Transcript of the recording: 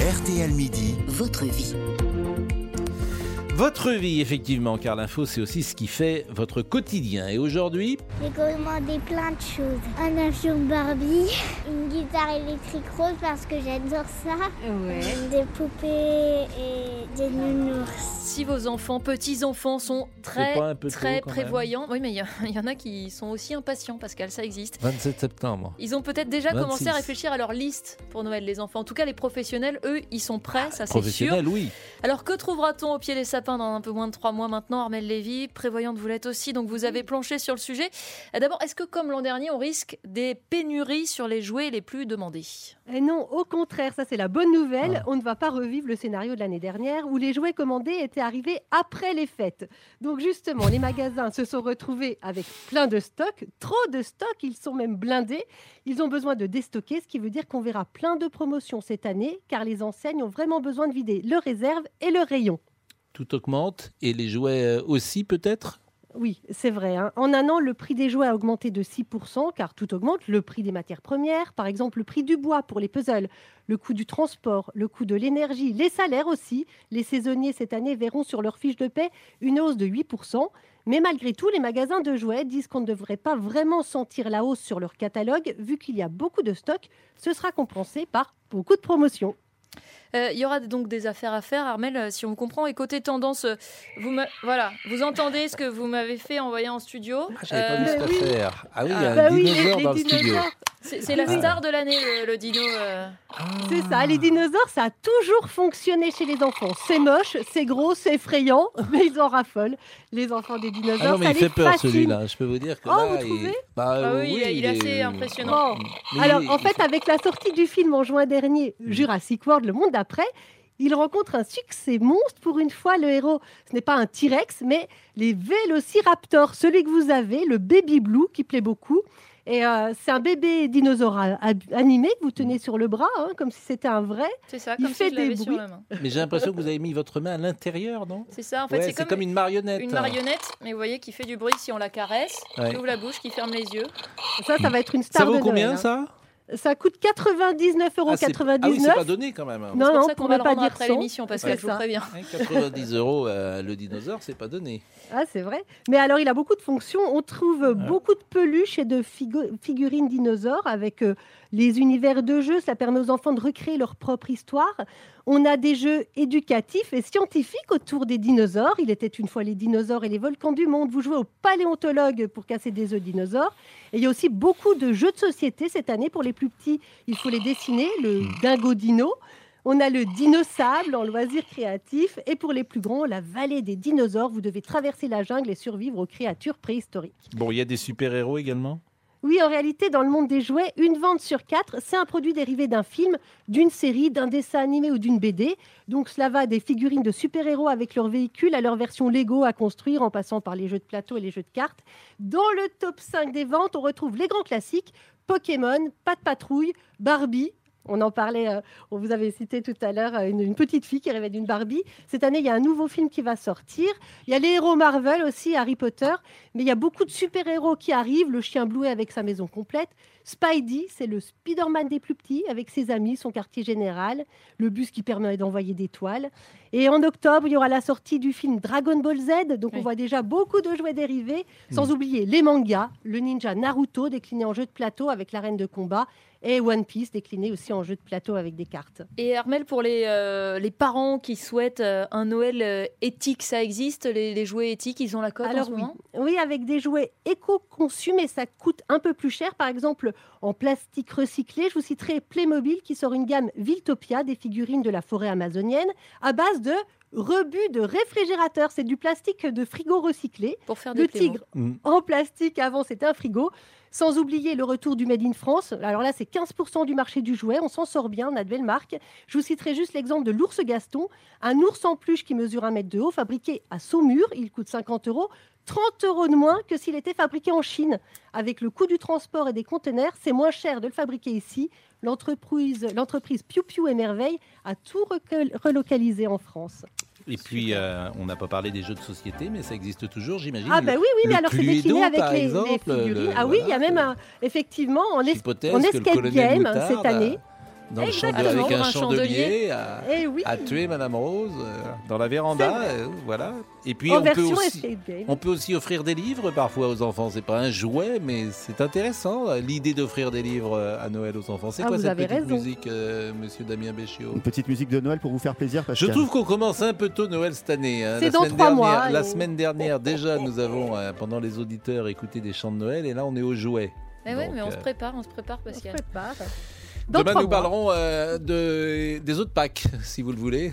RTL Midi, votre vie. Votre vie, effectivement, car l'info, c'est aussi ce qui fait votre quotidien. Et aujourd'hui, J'ai commandé plein de choses. Un avion Barbie, une guitare électrique rose parce que j'adore ça, Ouais. des poupées et des nounours. Si vos enfants, petits-enfants sont très, très tôt, quand même prévoyants, oui, mais il y, en a qui sont aussi impatients, Pascal, ça existe. 27 septembre. Ils ont peut-être déjà 26. commencé à réfléchir à leur liste pour Noël, les enfants. En tout cas, les professionnels, eux, ils sont prêts, ça c'est sûr. Professionnel, oui. Alors que trouvera-t-on au pied des sapins dans un peu moins de trois mois maintenant Armel Lévy, prévoyante vous l'êtes aussi, donc vous avez planché sur le sujet. D'abord, est-ce que comme l'an dernier, on risque des pénuries sur les jouets les plus demandés? Et non, au contraire, ça c'est la bonne nouvelle. Ah. On ne va pas revivre le scénario de l'année dernière où les jouets commandés étaient arrivés après les fêtes. Donc justement, les magasins se sont retrouvés avec plein de stocks, trop de stocks, ils sont même blindés. Ils ont besoin de déstocker, ce qui veut dire qu'on verra plein de promotions cette année, car les enseignes ont vraiment besoin de vider leurs réserves et leurs rayons. Tout augmente. Et les jouets euh, aussi, peut-être? Oui, c'est vrai. hein. En un an, le prix des jouets a augmenté de 6%, car tout augmente. Le prix des matières premières, par exemple le prix du bois pour les puzzles, le coût du transport, le coût de l'énergie, les salaires aussi. Les saisonniers cette année verront sur leur fiche de paie une hausse de 8%. Mais malgré tout, les magasins de jouets disent qu'on ne devrait pas vraiment sentir la hausse sur leur catalogue, vu qu'il y a beaucoup de stocks. Ce sera compensé par beaucoup de promotions. Euh, Il y aura donc des affaires à faire, Armel, euh, si on vous comprend. Et côté tendance, euh, vous, me- voilà, vous entendez ce que vous m'avez fait envoyer en studio. Ah, j'avais pas vu cette oui. affaire. Ah oui, il y a Bah un dinosaure dans le studio. C'est la star de l'année, le, le dino. euh. C'est ça, les dinosaures, ça a toujours fonctionné chez les enfants. C'est moche, c'est gros, c'est effrayant, mais ils en raffolent. Les enfants des dinosaures, Ah non, mais ça il les fait peur fascine. celui-là. Je peux vous dire que Oh, là, vous il... trouvez? Bah, Ah euh, oui, il est- il est assez euh, impressionnant. Bon. Alors, il- en fait, avec la sortie du film en juin dernier, Jurassic World, le monde d'après, il rencontre un succès monstre. Pour une fois, le héros, ce n'est pas un T-Rex, mais les Vélociraptors, celui que vous avez, le Baby Blue, qui plaît beaucoup. Et euh, c'est un bébé dinosaure animé que vous tenez sur le bras, hein, comme si c'était un vrai. C'est ça, Il comme fait si je l'avais des sur bruits. la main. mais j'ai l'impression que vous avez mis votre main à l'intérieur, non? C'est ça, en fait, Ouais, c'est comme, une marionnette. une marionnette, mais vous voyez, qui fait du bruit si on la caresse, Ouais. qui ouvre la bouche, qui ferme les yeux. Ça, ça va être une star Ça vaut de combien Noël, hein. ça? Ça coûte 99,99 euros. ah, ah oui, c'est pas donné quand même. hein. Non, pour non, ça on qu'on va pourrait le pas dire après 100. l'émission, parce Ouais, que je vous ça. préviens. Hein, 90 euros euh, le dinosaure, c'est pas donné. Ah, c'est vrai. Mais alors, il a beaucoup de fonctions. On trouve beaucoup de peluches et de figu- figurines dinosaures avec euh, les univers de jeux. Ça permet aux enfants de recréer leur propre histoire. On a des jeux éducatifs et scientifiques autour des dinosaures. Il était une fois les dinosaures et les volcans du monde. Vous jouez au paléontologue pour casser des œufs de dinosaures. Et il y a aussi beaucoup de jeux de société cette année. Pour les plus petits, il faut les dessiner. Le dingo dino. On a le dino sable en loisir créatif. Et pour les plus grands, la vallée des dinosaures. Vous devez traverser la jungle et survivre aux créatures préhistoriques. Bon, il y a des super-héros également? Oui, en réalité, dans le monde des jouets, une vente sur quatre, c'est un produit dérivé d'un film, d'une série, d'un dessin animé ou d'une BD. Donc cela va des figurines de super-héros avec leur véhicule à leur version Lego à construire en passant par les jeux de plateau et les jeux de cartes. Dans le top 5 des ventes, on retrouve les grands classiques Pokémon, Pat Patrouille, Barbie. On en parlait, euh, on vous avait cité tout à l'heure euh, une, une petite fille qui rêvait d'une Barbie. Cette année, il y a un nouveau film qui va sortir. Il y a les héros Marvel aussi, Harry Potter. Mais il y a beaucoup de super-héros qui arrivent. Le chien Blouet avec sa maison complète. Spidey, c'est le Spider-Man des plus petits avec ses amis, son quartier général. Le bus qui permet d'envoyer des toiles. Et en octobre, il y aura la sortie du film Dragon Ball Z. Donc Oui. on voit déjà beaucoup de jouets dérivés. Sans oublier les mangas, le ninja Naruto décliné en jeu de plateau avec l'arène de combat. Et One Piece décliné aussi en jeu de plateau avec des cartes. Et Armel, pour les, euh, les parents qui souhaitent euh, un Noël euh, éthique, ça existe? Les, les jouets éthiques, ils ont la cote en Alors ce oui. moment? Oui, avec des jouets éco-conçus, mais ça coûte un peu plus cher. Par exemple, en plastique recyclé, je vous citerai Playmobil qui sort une gamme Viltopia, des figurines de la forêt amazonienne, à base de rebut de réfrigérateur. C'est du plastique de frigo recyclé. pour faire des Le tigre en plastique, avant c'était un frigo. Sans oublier le retour du Made in France. Alors là, c'est 15% du marché du jouet. On s'en sort bien, on a de belles marques. Je vous citerai juste l'exemple de l'ours Gaston, un ours en peluche qui mesure un mètre de haut, fabriqué à Saumur. Il coûte 50 euros. 30 euros de moins que s'il était fabriqué en Chine. Avec le coût du transport et des conteneurs, c'est moins cher de le fabriquer ici. L'entreprise, Piu Piu et Merveille a tout relocalisé en France. Et puis, euh, on n'a pas parlé des jeux de société, mais ça existe toujours, j'imagine. Ah bah oui, oui, mais alors c'est décliné avec les, figurines. le- ah oui, il y a même un- effectivement en, es- le escape game Moutarde cette année. Dans le Exactement, chandelier, avec un, un chandelier à, Eh oui, à tuer Madame Rose euh, dans la véranda. euh, voilà. Et puis en on peut, aussi, on peut aussi offrir des livres parfois aux enfants. C'est pas un jouet, mais c'est intéressant euh, l'idée d'offrir des livres à Noël aux enfants. C'est Ah, quoi vous cette avez petite raison. musique, euh, Monsieur Damien Béchiot Une petite musique de Noël pour vous faire plaisir, Je Pascal. trouve qu'on commence un peu tôt Noël cette année. hein. C'est La dans semaine trois dernière, mois, La et- semaine dernière, déjà, nous avons, euh, pendant les auditeurs, écouté des chants de Noël, et là, on est aux jouets. Eh ouais, Donc, mais on se prépare, on se prépare, On se Pascal. prépare. Dans Demain, nous mois. parlerons euh, de, des autres Pâques, si vous le voulez.